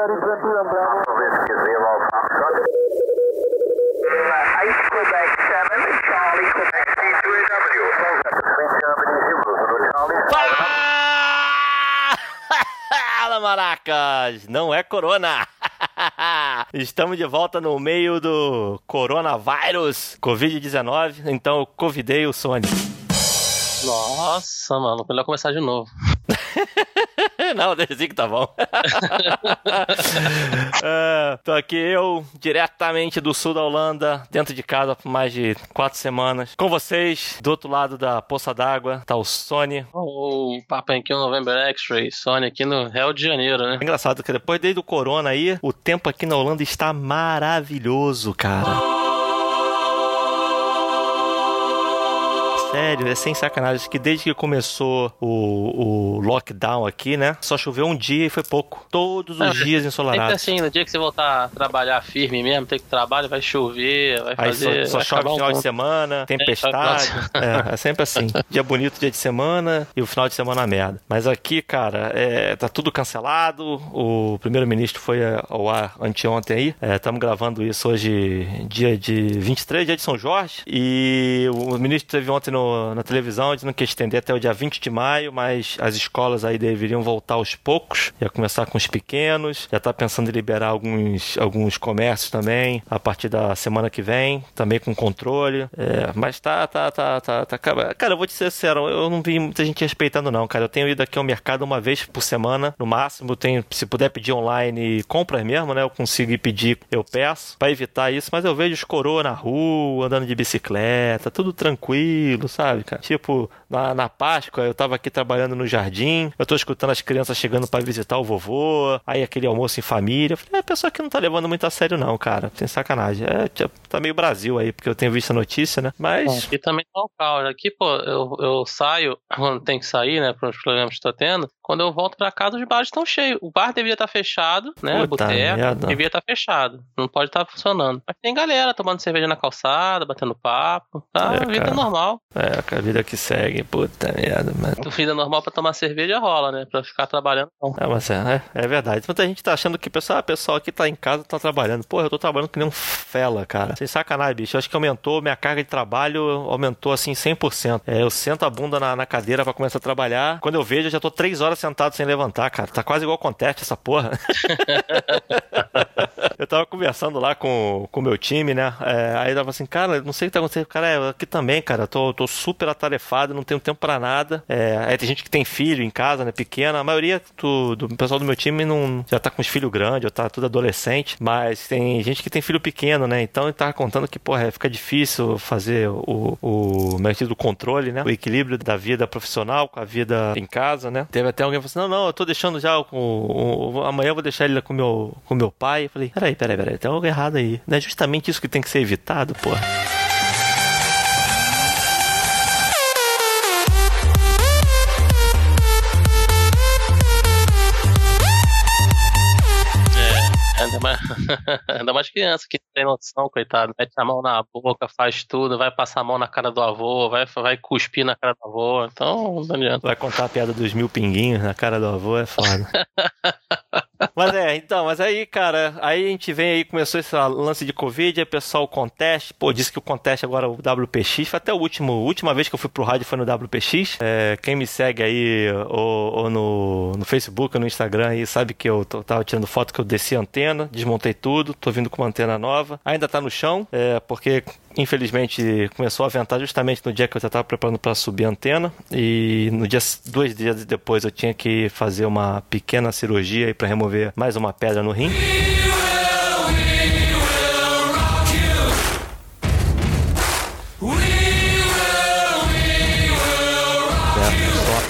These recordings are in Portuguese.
Ice Quebec 7, Charlie Quebec Fala, maracas! Não é corona! Estamos de volta no meio do coronavírus, Covid-19, então eu convidei o Sony. Nossa, mano, melhor começar de novo. Não, deixa assim que tá bom. É, tô aqui eu, diretamente do sul da Holanda, dentro de casa por mais de quatro semanas. Com vocês, do outro lado da poça d'água, tá o Sony. O aqui no November X-Ray, Sony aqui no Rio de Janeiro, né? É engraçado que depois desde o corona aí, o tempo aqui na Holanda está maravilhoso, cara. Sério, é sem sacanagem. Que desde que começou o, o lockdown aqui, né? Só choveu um dia e foi pouco. Todos os Ah, dias Sempre ensolarados. assim, no dia que você voltar a trabalhar firme mesmo, ter que trabalhar, vai chover, vai Aí só, fazer. só vai chove acabar um final de ponto. semana, tempestade. É, é sempre assim. Dia bonito, dia de semana e o final de semana merda. Mas aqui, cara, é, tá tudo cancelado. O primeiro-ministro foi ao ar anteontem aí. Estamos gravando isso hoje, dia de 23, dia de São Jorge. E o ministro teve ontem no- na televisão dizendo que ia estender até o dia 20 de maio, mas as escolas aí deveriam voltar aos poucos. Ia começar com os pequenos. Já tá pensando em liberar alguns, alguns comércios também a partir da semana que vem, também com controle. É, mas tá, tá, tá, tá, tá. Cara, eu vou te ser sincero, eu não vi muita gente respeitando, não, cara. Eu tenho ido aqui ao mercado uma vez por semana, no máximo. Eu tenho, se puder pedir online compras mesmo, né? Eu consigo ir pedir, eu peço, pra evitar isso. Mas eu vejo os coroa na rua, andando de bicicleta, tudo tranquilo, sabe, cara? Tipo, na, na Páscoa, eu tava aqui trabalhando no jardim, eu tô escutando as crianças chegando pra visitar o vovô, aí aquele almoço em família. Eu falei, é, a pessoa que não tá levando muito a sério, não, cara. Tem sacanagem. É, tipo, tá meio Brasil aí, porque eu tenho visto a notícia, né? Mas. Aqui também tá o caos. Aqui, pô, eu, eu saio quando tem que sair, né, para os programas que tô tendo. Quando eu volto pra casa, os bares estão cheios. O bar deveria estar fechado, né? Puta boteco devia estar fechado. Não pode estar funcionando. Mas tem galera tomando cerveja na calçada, batendo papo. Tá, É, a vida cara. é normal. É, a vida que segue, puta merda, mano. Vida normal pra tomar cerveja rola, né? Pra ficar trabalhando, não. É, mas é, é, é verdade. Muita gente tá achando que pessoal, ah, pessoal aqui tá em casa, tá trabalhando. Porra, eu tô trabalhando que nem um fela, cara. Sem sacanagem, bicho. Eu acho que aumentou, minha carga de trabalho aumentou assim 100%. É, eu sento a bunda na, na cadeira pra começar a trabalhar. Quando eu vejo, eu já tô três horas sentado sem levantar, cara. Tá quase igual conteste essa porra. Eu tava conversando lá com o meu time, né? É, aí tava assim, cara, não sei o que tá acontecendo. Cara, é, eu aqui também, cara, tô, tô super atarefado, não tenho tempo pra nada. É, aí tem gente que tem filho em casa, né? Pequena. A maioria do, do pessoal do meu time não, já tá com os filhos grandes, ou tá tudo adolescente. Mas tem gente que tem filho pequeno, né? Então ele tava contando que, porra, fica difícil fazer o, o, como é controle, né? O equilíbrio da vida profissional com a vida em casa, né? Teve até alguém que falou assim: não, não, eu tô deixando já amanhã eu vou deixar ele com meu, com meu pai. Eu falei, peraí, peraí, peraí, tem algo errado aí. Não é justamente isso que tem que ser evitado, porra. ainda mais criança que tem noção, coitado. Mete a mão na boca, faz tudo, vai passar a mão na cara do avô, vai, vai cuspir na cara do avô. Então, não adianta. Vai contar a piada dos mil pinguinhos na cara do avô, é foda. mas é, então, mas aí, cara, aí a gente vem aí, começou esse lance de Covid, aí o pessoal conteste, pô, disse que o conteste agora é o WPX, foi até a última vez que eu fui pro rádio foi no WPX. É, quem me segue aí, ou, ou no, no Facebook ou no Instagram aí, sabe que eu tô- tava tirando foto que eu desci a antena, desmontei tudo, tô vindo com uma antena nova, ainda tá no chão, é, porque infelizmente começou a ventar justamente no dia que eu já estava preparando para subir a antena e no dia dois dias depois eu tinha que fazer uma pequena cirurgia para remover mais uma pedra no rim.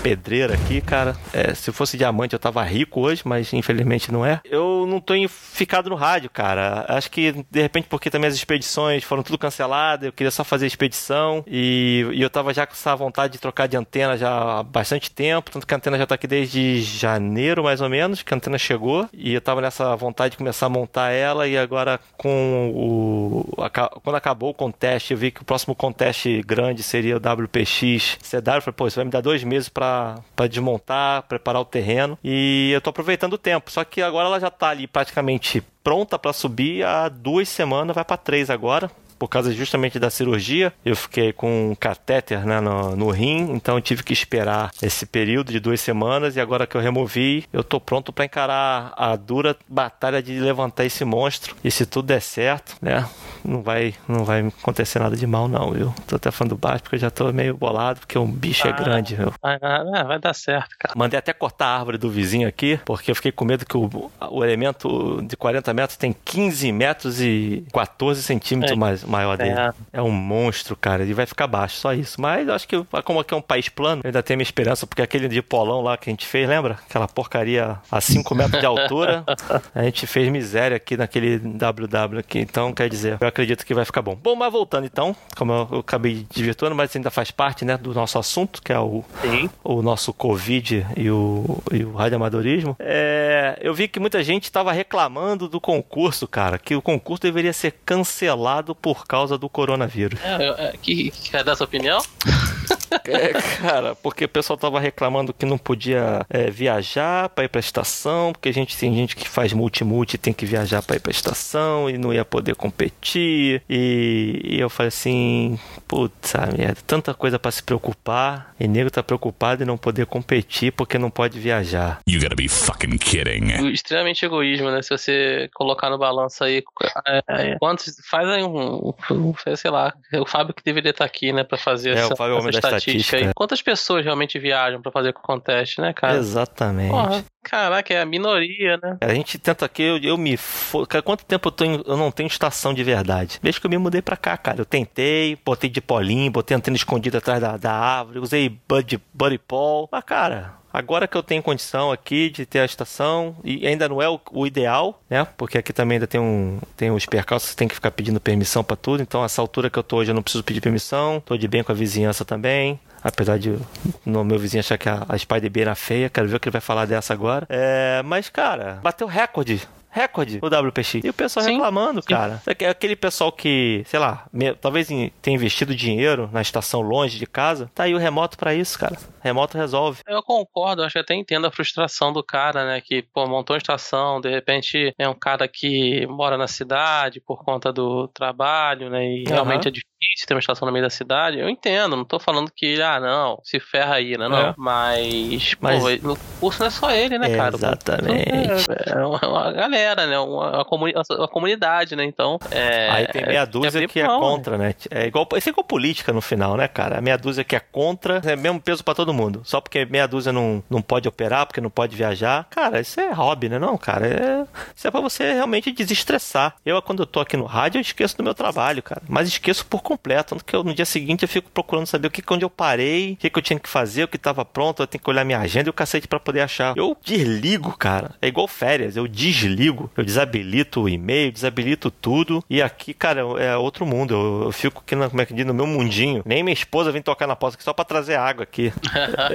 Pedreira aqui, cara. É, se fosse diamante eu tava rico hoje, mas infelizmente não é. Eu não em- ficado no rádio, cara. Acho que de repente porque também as expedições foram tudo canceladas, eu queria só fazer expedição e, e eu tava já com essa vontade de trocar de antena já há bastante tempo, tanto que a antena já tá aqui desde janeiro mais ou menos, que a antena chegou e eu tava nessa vontade de começar a montar ela e agora com o quando acabou o conteste, eu vi que o próximo conteste grande seria o WPX CW, eu falei, pô, isso vai me dar dois meses pra pra desmontar, preparar o terreno. E eu tô aproveitando o tempo. Só que agora ela já tá ali praticamente pronta para subir há duas semanas, vai para três agora por causa justamente da cirurgia. Eu fiquei com um catéter né, no, no rim, então eu tive que esperar esse período de duas semanas e agora que eu removi, eu tô pronto para encarar a dura batalha de levantar esse monstro. E se tudo der certo, né, não vai, não vai acontecer nada de mal não, viu? Tô até falando baixo porque eu já tô meio bolado porque o bicho é ah, é grande, viu? Vai, vai dar certo, cara. Mandei até cortar a árvore do vizinho aqui, porque eu fiquei com medo que o, o elemento de 40 metros tem 15 metros e 14 centímetros é. mais, maior dele. É. é. um monstro, cara. Ele vai ficar baixo, só isso. Mas eu acho que, como aqui é um país plano, eu ainda tenho minha esperança, porque aquele de polão lá que a gente fez, lembra? Aquela porcaria a 5 metros de altura. a gente fez miséria aqui naquele WW aqui. Então, quer dizer, eu acredito que vai ficar bom. Bom, mas voltando então, como eu, eu acabei desvirtuando, mas ainda faz parte, né, do nosso assunto, que é o, o nosso Covid e o, e o radioamadorismo. É, eu vi que muita gente estava reclamando do concurso, cara, que o concurso deveria ser cancelado por causa do coronavírus. É, é, que, que é dessa opinião? É, cara, porque o pessoal tava reclamando que não podia é, viajar para ir pra estação, porque a gente tem gente que faz multi-multi tem que viajar para ir pra estação e não ia poder competir. E, e eu falei assim, putz, merda, tanta coisa para se preocupar, e nego tá preocupado em não poder competir porque não pode viajar. You gotta be fucking kidding. Extremamente egoísmo, né? Se você colocar no balanço aí, é, é, quantos, faz aí um, um, sei lá, o Fábio que deveria estar tá aqui, né, para fazer é, essa, essa estatística aí. Quantas pessoas realmente viajam para fazer contest, né, cara? Exatamente. Porra, caraca, é a minoria, né? A gente tenta aqui, eu, eu me. Cara, quanto tempo eu, tô em, eu não tenho estação de verdade? Desde que eu me mudei pra cá, cara. Eu tentei, botei de polinho, botei antena escondida atrás da, da árvore, usei Buddy, Buddy Paul. Mas, cara, Agora que eu tenho condição aqui de ter a estação, e ainda não é o, o ideal, né? Porque aqui também ainda tem um tem os percalços, tem que ficar pedindo permissão para tudo. Então, essa altura que eu tô hoje, eu não preciso pedir permissão. Tô de bem com a vizinhança também. Apesar de no meu vizinho achar que a, a Spider B era feia, quero ver o que ele vai falar dessa agora. É, mas, cara, bateu recorde recorde o WPX. E o pessoal sim, reclamando, sim. cara. É aquele pessoal que, sei lá, me, talvez tenha investido dinheiro na estação longe de casa, tá aí o remoto para isso, cara. Remoto resolve. Eu concordo, acho que até entendo a frustração do cara, né? Que, pô, montou uma estação, de repente é um cara que mora na cidade por conta do trabalho, né? E uhum. realmente é difícil ter uma estação no meio da cidade. Eu entendo, não tô falando que, ah, não, se ferra aí, né? Não. É. Mas, Mas, pô, no curso não é só ele, né, cara? Exatamente. É, é uma galera, né? Uma, comuni uma comunidade, né? Então. É, aí tem meia dúzia que é contra, né? É igual, isso é igual política no final, né, cara? A meia dúzia que é contra é mesmo peso para todo todo mundo. Só porque meia dúzia não, não pode operar, porque não pode viajar. Cara, isso é hobby, né? Não, cara. É, isso é pra você realmente desestressar. Eu, quando eu tô aqui no rádio, eu esqueço do meu trabalho, cara. Mas esqueço por completo. Tanto que eu, no dia seguinte eu fico procurando saber o que onde eu parei, o que, que eu tinha que fazer, o que tava pronto. Eu tenho que olhar minha agenda e o cacete para poder achar. Eu desligo, cara. É igual férias. Eu desligo. Eu desabilito o e-mail, desabilito tudo. E aqui, cara, é outro mundo. Eu, eu fico aqui, no, como é que diz, no meu mundinho. Nem minha esposa vem tocar na porta aqui só pra trazer água aqui.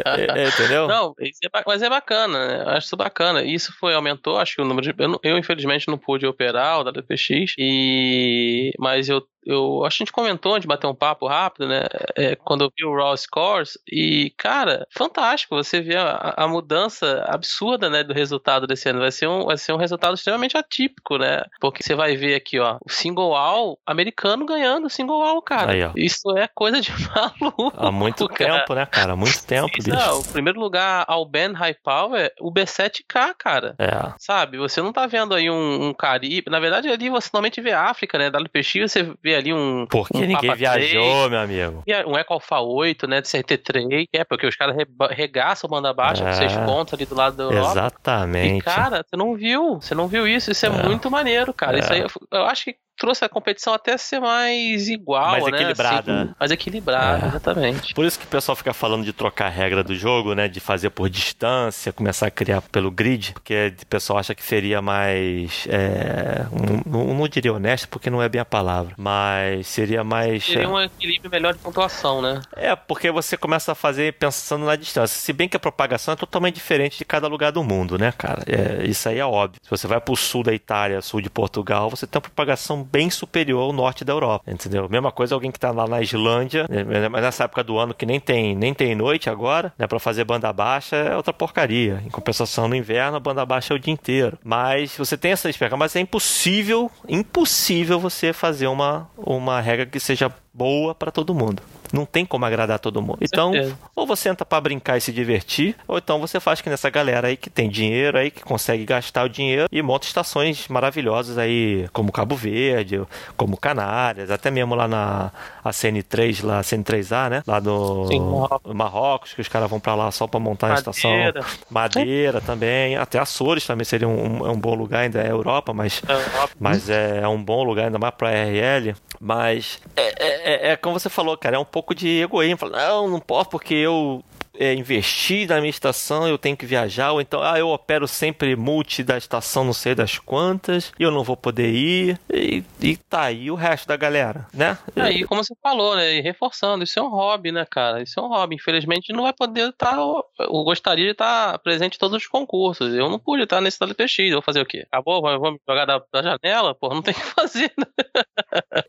É, é, entendeu? Não, é, mas é bacana, né? Eu acho isso bacana. Isso foi, aumentou, acho que o número de. Eu, eu infelizmente não pude operar o WPX, e... mas eu eu acho que a gente comentou, a gente bateu um papo rápido, né? É, quando eu vi o Raw Scores, e, cara, fantástico. Você vê a, a, mudança absurda, né, do resultado desse ano. Vai ser, um, vai ser um resultado extremamente atípico, né? Porque você vai ver aqui, ó, o single all americano ganhando o single all, cara. Aí, Isso é coisa de maluco. Há muito cara. tempo, né, cara? Há muito tempo, Isso, bicho. Não, o primeiro lugar ao Ben High Power, o B7K, cara. É. Sabe? Você não tá vendo aí um, um Caribe. Na verdade, ali você normalmente vê a África, né? WPX, você vê ali um. Porque um ninguém Papa viajou, 3, meu amigo. Um Eco Alpha 8, né? De CRT3, é, porque os caras regaçam banda baixa é. com seis pontos ali do lado da Europa. Exatamente. E, cara, você não viu. Você não viu isso. Isso é, é. muito maneiro, cara. É. Isso aí, eu acho que trouxe a competição até ser mais igual, mais né? Equilibrada. Assim, mais equilibrada, é. exatamente. Por isso que o pessoal fica falando de trocar a regra do jogo, né? De fazer por distância, começar a criar pelo grid, porque o pessoal acha que seria mais. É, não, não, diria honesto, porque não é bem a palavra, mas seria mais. Seria um equilíbrio melhor de pontuação, né? É, porque você começa a fazer pensando na distância. Se bem que a propagação é totalmente diferente de cada lugar do mundo, né, cara? É, isso aí é óbvio. Se você vai pro sul da Itália, sul de Portugal, você tem uma propagação bem superior ao norte da Europa, entendeu? Mesma coisa alguém que tá lá na Islândia, né, mas nessa época do ano que nem tem, nem tem noite agora, né, para fazer banda baixa é outra porcaria. Em compensação no inverno, a banda baixa é o dia inteiro. Mas você tem essa expectativa, mas é impossível, impossível você fazer uma, uma regra que seja boa para todo mundo. Não tem como agradar todo mundo. Então, certeza. ou você entra para brincar e se divertir, ou então você faz que nessa galera aí que tem dinheiro aí, que consegue gastar o dinheiro e monta estações maravilhosas aí, como Cabo Verde, como Canárias, até mesmo lá na a CN3, lá, a CN3A, né? Lá no Sim, Marrocos. Marrocos, que os caras vão para lá só para montar a estação. Madeira. Madeira também, até Açores também seria um, é um bom lugar, ainda é Europa, mas Europa. mas é, é um bom lugar, ainda mais pra RL. Mas é, é, é como você falou, cara, é um pouco de egoísmo. Não, não posso porque eu é, investi na minha estação, eu tenho que viajar, ou então, ah, eu opero sempre multi da estação não sei das quantas, e eu não vou poder ir, e, e tá aí o resto da galera, né? Aí, como você falou, né? E reforçando, isso é um hobby, né, cara? Isso é um hobby. Infelizmente, não vai poder estar. eu gostaria de estar presente em todos os concursos. Eu não pude estar nesse WPX. Eu vou fazer o quê? Acabou? Vou me jogar da, da janela? Pô, não tem o que fazer, né?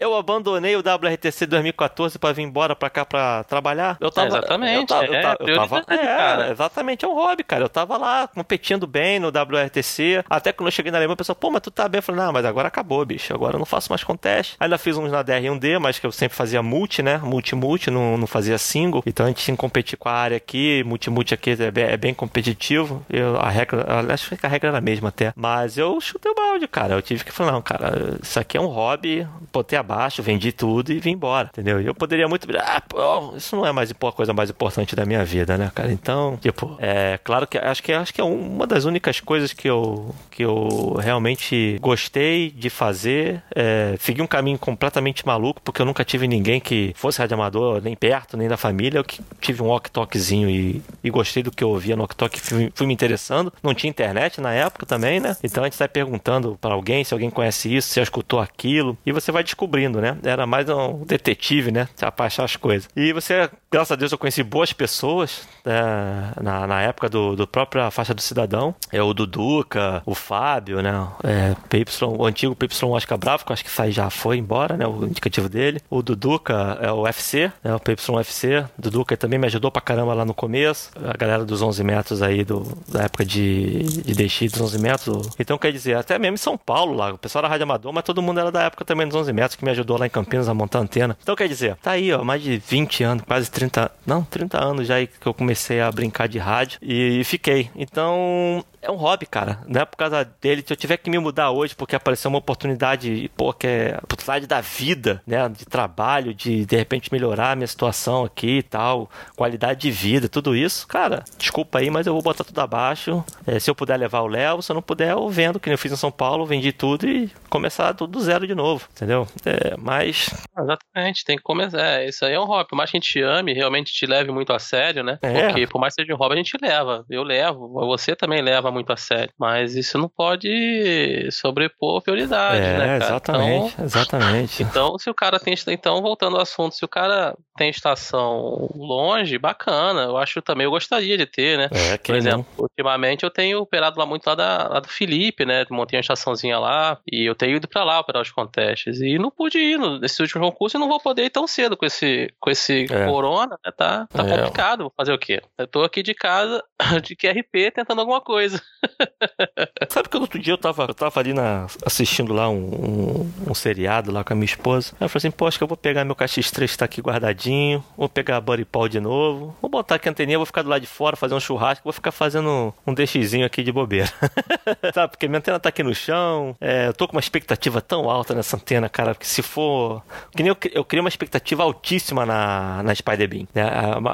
Eu abandonei o WRTC 2014 pra vir embora pra cá pra trabalhar. Eu tava, Exatamente, Eu, tava, eu, é, tava- eu tava- prioridade, é, cara. exatamente, é um hobby, cara. Eu tava lá competindo bem no WRTC. Até quando eu cheguei na Alemanha, o pessoal, pô, mas tu tá bem. Eu falei, não, mas agora acabou, bicho. Agora eu não faço mais contest. Ainda fiz uns na DR1D, mas que eu sempre fazia multi, né? Multi-multi, não, não fazia single. Então a gente tinha que competir com a área aqui. Multi-multi aqui é bem, é bem competitivo. Eu, a regra, acho que a regra era a mesma até. Mas eu chutei o balde, cara. Eu tive que falar, não, cara, isso aqui é um hobby. Botei abaixo, vendi tudo e vim embora, entendeu? E eu poderia muito ah, pô, isso não é mais a coisa mais importante da minha vida, né, cara? Então, tipo, é claro que acho que acho que é uma das únicas coisas que eu que eu realmente gostei de fazer. É, segui um caminho completamente maluco, porque eu nunca tive ninguém que fosse radioamador, nem perto, nem da família. Eu que tive um walk-talkzinho e, e gostei do que eu ouvia no walk-talk, fui, fui me interessando. Não tinha internet na época também, né? Então a gente sai perguntando para alguém se alguém conhece isso, se já escutou aquilo, e você vai descobrindo, né? Era mais um detetive, né? Pra achar as coisas. E você, graças a Deus, eu conheci boas pessoas é, na, na época do, do própria faixa do cidadão. É o Duduca, o Fábio, né? É, PY, o antigo PY Oscar Bravo, que acho que sai já foi embora, né? O indicativo dele. O Duduca é o UFC, né? O PYFC. Duduca também me ajudou pra caramba lá no começo. A galera dos 11 metros aí, do, da época de, de DX dos 11 metros. Então, quer dizer, até mesmo em São Paulo lá, o pessoal era rádio amador, mas todo mundo era da época também dos 11 metros, que me ajudou lá em Campinas a montar antena. Então, quer dizer, tá aí, ó, mais de 20 anos, quase 30, não, 30 anos já aí que eu comecei a brincar de rádio e fiquei. Então, é um hobby, cara. Não é por causa dele. Se eu tiver que me mudar hoje porque apareceu uma oportunidade, pô, que é a oportunidade da vida, né? De trabalho, de de repente melhorar a minha situação aqui e tal, qualidade de vida, tudo isso, cara, desculpa aí, mas eu vou botar tudo abaixo. É, se eu puder levar o Léo, se eu não puder, eu vendo, que nem eu fiz em São Paulo, vendi tudo e começar tudo do zero de novo, entendeu? É, mas. Exatamente, tem que começar. É, isso aí é um hobby. Por mais que a gente te ame, realmente te leve muito a sério, né? É. Porque por mais que seja um hobby, a gente leva. Eu levo, você também leva muito a sério. Mas isso não pode sobrepor prioridade, é, né, cara? exatamente, Então, exatamente. então, se o cara tem. Então, voltando ao assunto, se o cara tem estação longe, bacana. Eu acho também, eu gostaria de ter, né? É, Por exemplo, ultimamente eu tenho operado lá muito lá, da, lá do Felipe, né? Montei uma estaçãozinha lá e eu tenho ido pra lá operar os contestes. E não pude ir nesse último concurso e não vou poder ir tão cedo com esse, com esse É. corona, né? Tá, tá É. complicado. Vou fazer o quê? Eu tô aqui de casa, de QRP, tentando alguma coisa. Sabe que outro dia eu tava, eu tava ali na, assistindo lá um, um, um seriado lá com a minha esposa. Aí eu falei assim, que eu vou pegar meu KX3 que tá aqui guardadinho, vou pegar a Buddy Paul de novo, vou botar aqui a anteninha, vou ficar do lado de fora, fazer um churrasco, vou ficar fazendo um DXzinho aqui de bobeira. Sabe, porque minha antena tá aqui no chão, é, eu tô com uma expectativa tão alta nessa antena, cara, que se for... Que nem eu, eu criei uma expectativa altíssima na, na Spider Beam, né?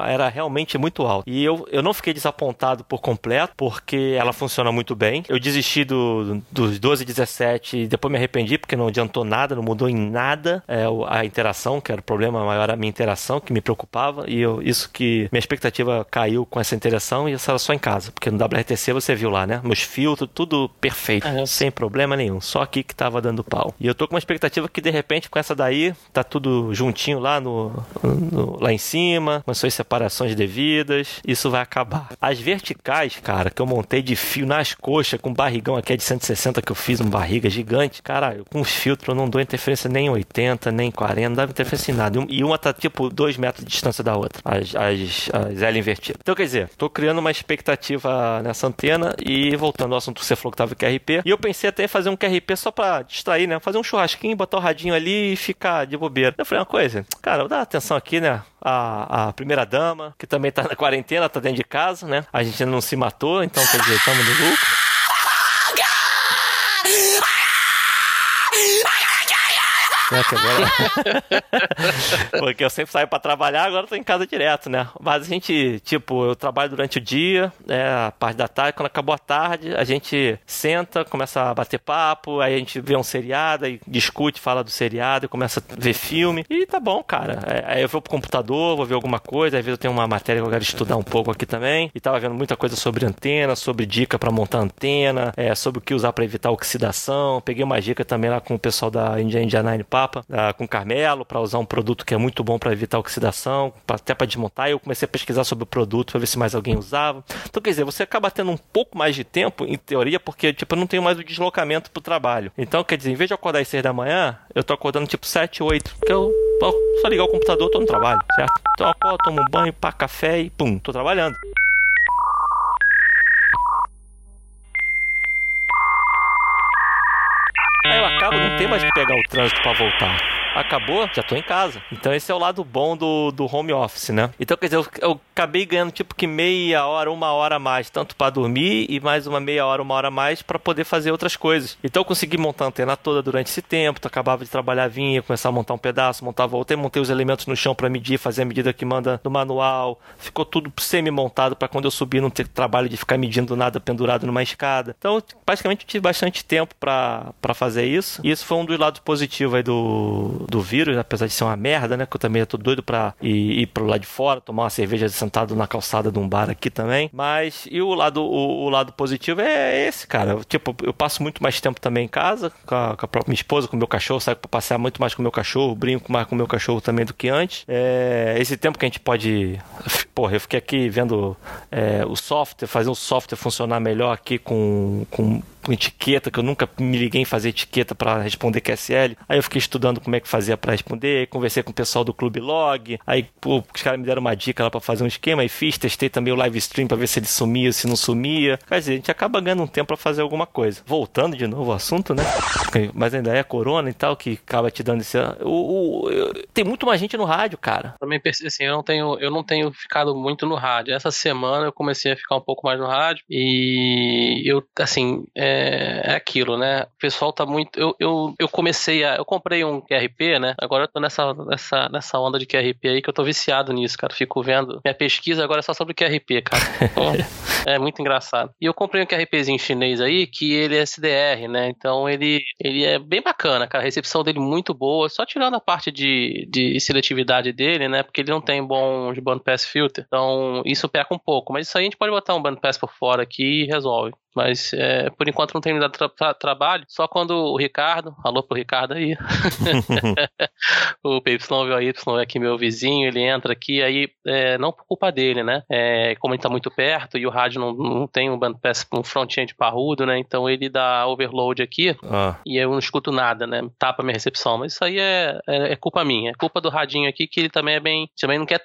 Era realmente muito alta. E eu, eu não fiquei desapontado por completo, porque ela funciona muito bem. Eu desisti do, dos 12 e 17 e depois me arrependi, porque não adiantou nada, não mudou em nada é, a interação, que era o problema maior, a minha interação, que me preocupava. E eu, isso que minha expectativa caiu com essa interação e essa era só em casa. Porque no WRTC você viu lá, né? Meus filtros, tudo perfeito, É. sem problema nenhum. Só aqui que tava dando pau. E eu tô com uma expectativa que de repente com essa daí tá tudo juntinho lá no, no- lá em cima, com as suas separações devidas, isso vai acabar. As verticais, cara, que eu montei de fio nas coxas, com barrigão aqui é de 160 que eu fiz, uma barriga gigante. Caralho, com os filtros eu não dou interferência nem em 80, nem em 40, não dá interferência em nada. E uma tá tipo 2 metros de distância da outra, as, as, as L invertidas. Então, quer dizer, tô criando uma expectativa nessa antena e voltando ao assunto que você falou que tava QRP. E eu pensei até em fazer um QRP só pra distrair, né? Fazer um churrasquinho, botar o radinho ali e ficar de bobeira. Eu falei uma coisa, cara, dar atenção aqui, né? A, a primeira dama, que também tá na quarentena, tá dentro de casa, né? A gente ainda não se matou, então quer dizer, estamos no lucro. Né? Que agora... Porque eu sempre saio para trabalhar, agora tô em casa direto, né? Mas a gente, tipo, eu trabalho durante o dia, é, a parte da tarde, quando acabou a tarde, a gente senta, começa a bater papo, aí a gente vê um seriado, aí discute, fala do seriado, começa a ver filme, e tá bom, cara. É, aí eu vou pro computador, vou ver alguma coisa, às vezes eu tenho uma matéria que eu quero estudar um pouco aqui também, e tava vendo muita coisa sobre antena, sobre dica para montar antena, é, sobre o que usar para evitar oxidação, peguei uma dica também lá com o pessoal da Indiana Nine Power, Papa, uh, com Carmelo, para usar um produto que é muito bom para evitar oxidação, até para desmontar. Eu comecei a pesquisar sobre o produto para ver se mais alguém usava. Então, quer dizer, você acaba tendo um pouco mais de tempo, em teoria, porque tipo, eu não tenho mais o deslocamento pro trabalho. Então, quer dizer, em vez de acordar às 6 da manhã, eu tô acordando tipo 7, 8, porque eu só ligar o computador, tô no trabalho, certo? Então eu acordo, tomo um banho, pá, café e pum, tô trabalhando. Aí eu acabo, não tem mais que pegar o trânsito para voltar acabou, já tô em casa. Então esse é o lado bom do, do home office, né? Então, quer dizer, eu, eu acabei ganhando tipo que meia hora, uma hora a mais, tanto para dormir e mais uma meia hora, uma hora a mais para poder fazer outras coisas. Então eu consegui montar a antena toda durante esse tempo, tu acabava de trabalhar, vinha, começar a montar um pedaço, montava outra, montei os elementos no chão para medir, fazer a medida que manda no manual. Ficou tudo semi-montado para quando eu subir não ter trabalho de ficar medindo nada pendurado numa escada. Então, praticamente tive bastante tempo para fazer isso. E isso foi um dos lados positivos aí do, do, vírus, apesar de ser uma merda, né? Que eu também tô doido pra ir, ir pro lado de fora, tomar uma cerveja sentado na calçada de um bar aqui também. Mas, e o lado, o, o lado positivo é esse, cara. Tipo, eu passo muito mais tempo também em casa, com a, com a própria minha esposa, com o meu cachorro, saio pra passear muito mais com o meu cachorro, brinco mais com o meu cachorro também do que antes. É, esse tempo que a gente pode. Porra, eu fiquei aqui vendo é, o software, fazer o software funcionar melhor aqui com, com com etiqueta, que eu nunca me liguei em fazer etiqueta para responder QSL. Aí eu fiquei estudando como é que fazia para responder, conversei com o pessoal do Clube Log, aí pô, os caras me deram uma dica lá para fazer um esquema e fiz, testei também o live stream para ver se ele sumia, se não sumia. Quer dizer, a gente acaba ganhando um tempo para fazer alguma coisa. Voltando de novo ao assunto, né? Mas ainda é a corona e tal que acaba te dando esse o, o eu... tem muito mais gente no rádio, cara. Também assim, eu não tenho eu não tenho ficado muito no rádio. Essa semana eu comecei a ficar um pouco mais no rádio e eu assim, é é, é, aquilo, né? O pessoal tá muito. Eu, eu, eu comecei a. Eu comprei um QRP, né? Agora eu tô nessa, nessa, nessa onda de QRP aí que eu tô viciado nisso, cara. Fico vendo. Minha pesquisa agora é só sobre QRP, cara. Então, é muito engraçado. E eu comprei um QRPzinho chinês aí que ele é SDR, né? Então ele, ele é bem bacana, cara. A recepção dele muito boa. Só tirando a parte de, de seletividade dele, né? Porque ele não tem bom bandpass filter. Então isso peca um pouco. Mas isso aí a gente pode botar um bandpass por fora aqui e resolve. Mas é, por enquanto não tem me dado tra tra trabalho. Só quando o Ricardo, alô pro Ricardo aí, o PYY é aqui meu vizinho, ele entra aqui, aí é, não por culpa dele, né? É, como ele tá muito perto e o rádio não, não tem um bandpass, um front-end parrudo, né? Então ele dá overload aqui ah. e eu não escuto nada, né? Tapa minha recepção. Mas isso aí é, é, é, culpa minha, é culpa do radinho aqui que ele também é bem. Também não quer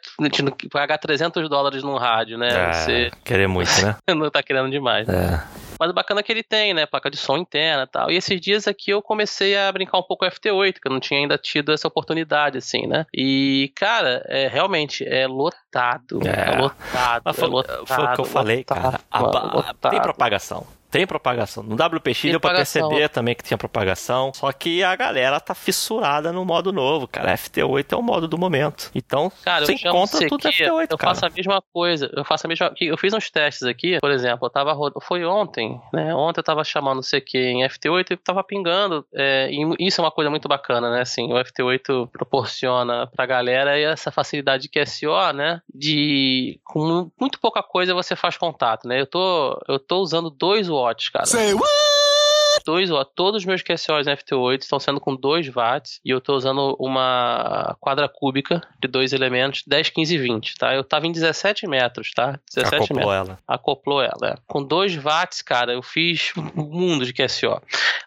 pagar 300 dólares num rádio, né? É, Você... Querer muito, né? não tá querendo demais. É. Mas o bacana é que ele tem, né? Placa de som interna e tal. E esses dias aqui eu comecei a brincar um pouco com FT8, que eu não tinha ainda tido essa oportunidade, assim, né? E, cara, é, realmente é lotado. É, é lotado. Foi, é lotado, foi o que eu falei, cara. A, tem propagação. Tem propagação. No WPX deu pra perceber também que tinha propagação. Só que a galera tá fissurada no modo novo, cara. FT8 é o modo do momento. Então, cara, você encontra tudo FT8, eu cara. faço a mesma coisa. Eu faço a mesma. Eu fiz uns testes aqui, por exemplo, eu tava. Foi ontem, né? Ontem eu tava chamando o CQ em FT8 e tava pingando. É, e isso é uma coisa muito bacana, né? Assim, o FT8 proporciona pra galera essa facilidade de QSO, né? De. Com muito pouca coisa você faz contato, né? Eu tô, eu tô usando dois watts, cara. Say what? dois, ó, todos os meus QSOs na FT8 estão sendo com 2 watts e eu tô usando uma quadra cúbica de dois elementos, 10, 15 e 20, tá? Eu tava em 17 metros, tá? 17 Acoplou metros. ela. Acoplou ela. é. Com 2 watts, cara, eu fiz um mundo de QSO.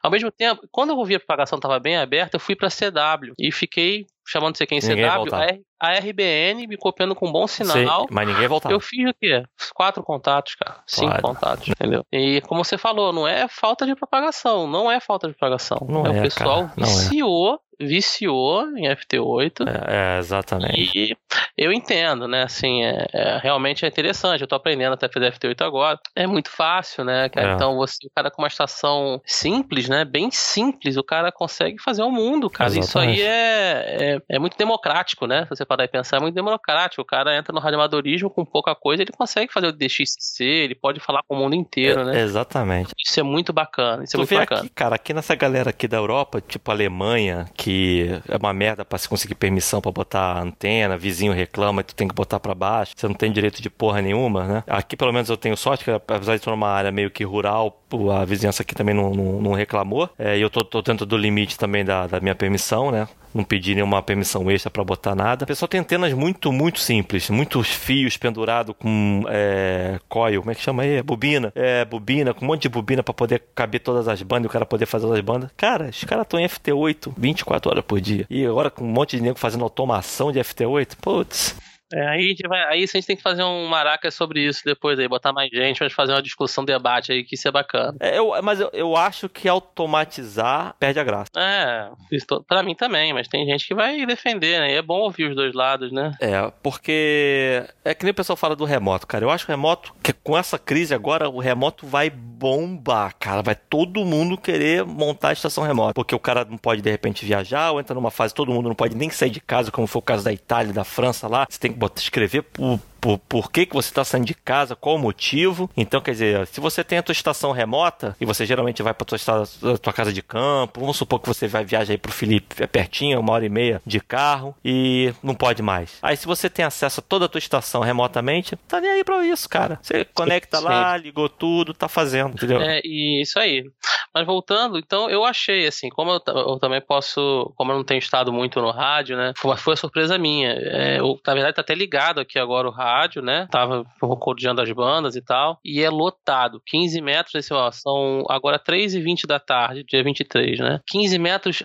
Ao mesmo tempo, quando eu vi a propagação tava bem aberta, eu fui pra CW e fiquei chamando você quem CW, a, R- a RBN me copiando com bom Sei, sinal. mas ninguém voltava. Eu fiz o quê? Quatro contatos, cara. Cinco Claro. contatos, entendeu? E como você falou, não é falta de propagação. Não é falta de propagação. Não é, é, o pessoal cara, não é. viciou, viciou em FT8. É, é, exatamente. E eu entendo, né? Assim, é, é- realmente é interessante. Eu tô aprendendo até fazer FT8 agora. É muito fácil, né? cara? É. Então, você, o cara com uma estação simples, né? Bem simples, o cara consegue fazer o mundo, cara. Isso Exatamente. aí é, é, muito democrático, né? Você parar e pensar, é muito democrático. O cara entra no radioamadorismo com pouca coisa, ele consegue fazer o DXC, ele pode falar com o mundo inteiro, né? Exatamente. Isso é muito bacana. Isso é Tu muito vê bacana. aqui, cara, aqui nessa galera aqui da Europa, tipo Alemanha, que é uma merda pra se conseguir permissão pra botar antena, vizinho reclama e tu tem que botar pra baixo, você não tem direito de porra nenhuma, né? Aqui pelo menos eu tenho sorte, que apesar de estar numa área meio que rural, a vizinhança aqui também não, não, não reclamou. É, e eu tô, tô dentro do limite também da, da minha permissão, né? Não pedi nenhuma permissão extra pra botar nada. O pessoal tem antenas muito, muito simples. Muitos fios pendurados com é, coil, como é que chama aí? Bobina. É, bobina, com um monte de bobina pra poder caber todas as bandas e o cara poder fazer todas as bandas. Cara, os caras estão em FT8 24 horas por dia. E agora com um monte de nego fazendo automação de FT8, putz. É, aí, a gente vai, aí a gente tem que fazer um maraca sobre isso depois aí, botar mais gente, mas fazer uma discussão, debate aí, que isso é bacana. É, eu, mas eu, eu acho que automatizar perde a graça. É, isso to- pra mim também, mas tem gente que vai defender, né? E é bom ouvir os dois lados, né? É, porque é que nem o pessoal fala do remoto, cara. Eu acho que o remoto, que com essa crise agora, o remoto vai bombar, cara. Vai todo mundo querer montar a estação remota. Porque o cara não pode, de repente, viajar, ou entra numa fase, todo mundo não pode nem sair de casa, como foi o caso da Itália da França lá. Você tem que botar, escrever por. Por, por que, que você está saindo de casa, qual o motivo. Então, quer dizer, se você tem a tua estação remota, e você geralmente vai para tua, esta- tua casa de campo, vamos supor que você vai viajar aí pro Felipe, é pertinho, uma hora e meia de carro, e não pode mais. Aí, se você tem acesso a toda a tua estação remotamente, tá nem aí pra isso, cara. Você conecta sim. lá, ligou tudo, tá fazendo, entendeu? É, e isso aí. Mas voltando, então eu achei, assim, como eu, eu também posso, como eu não tenho estado muito no rádio, né? Foi, foi uma surpresa minha. É, eu, na verdade, tá até ligado aqui agora o rádio, né? Tava coordenando as bandas e tal. E é lotado. 15 metros, assim, ó, são agora 3h20 da tarde, dia 23, né? 15 metros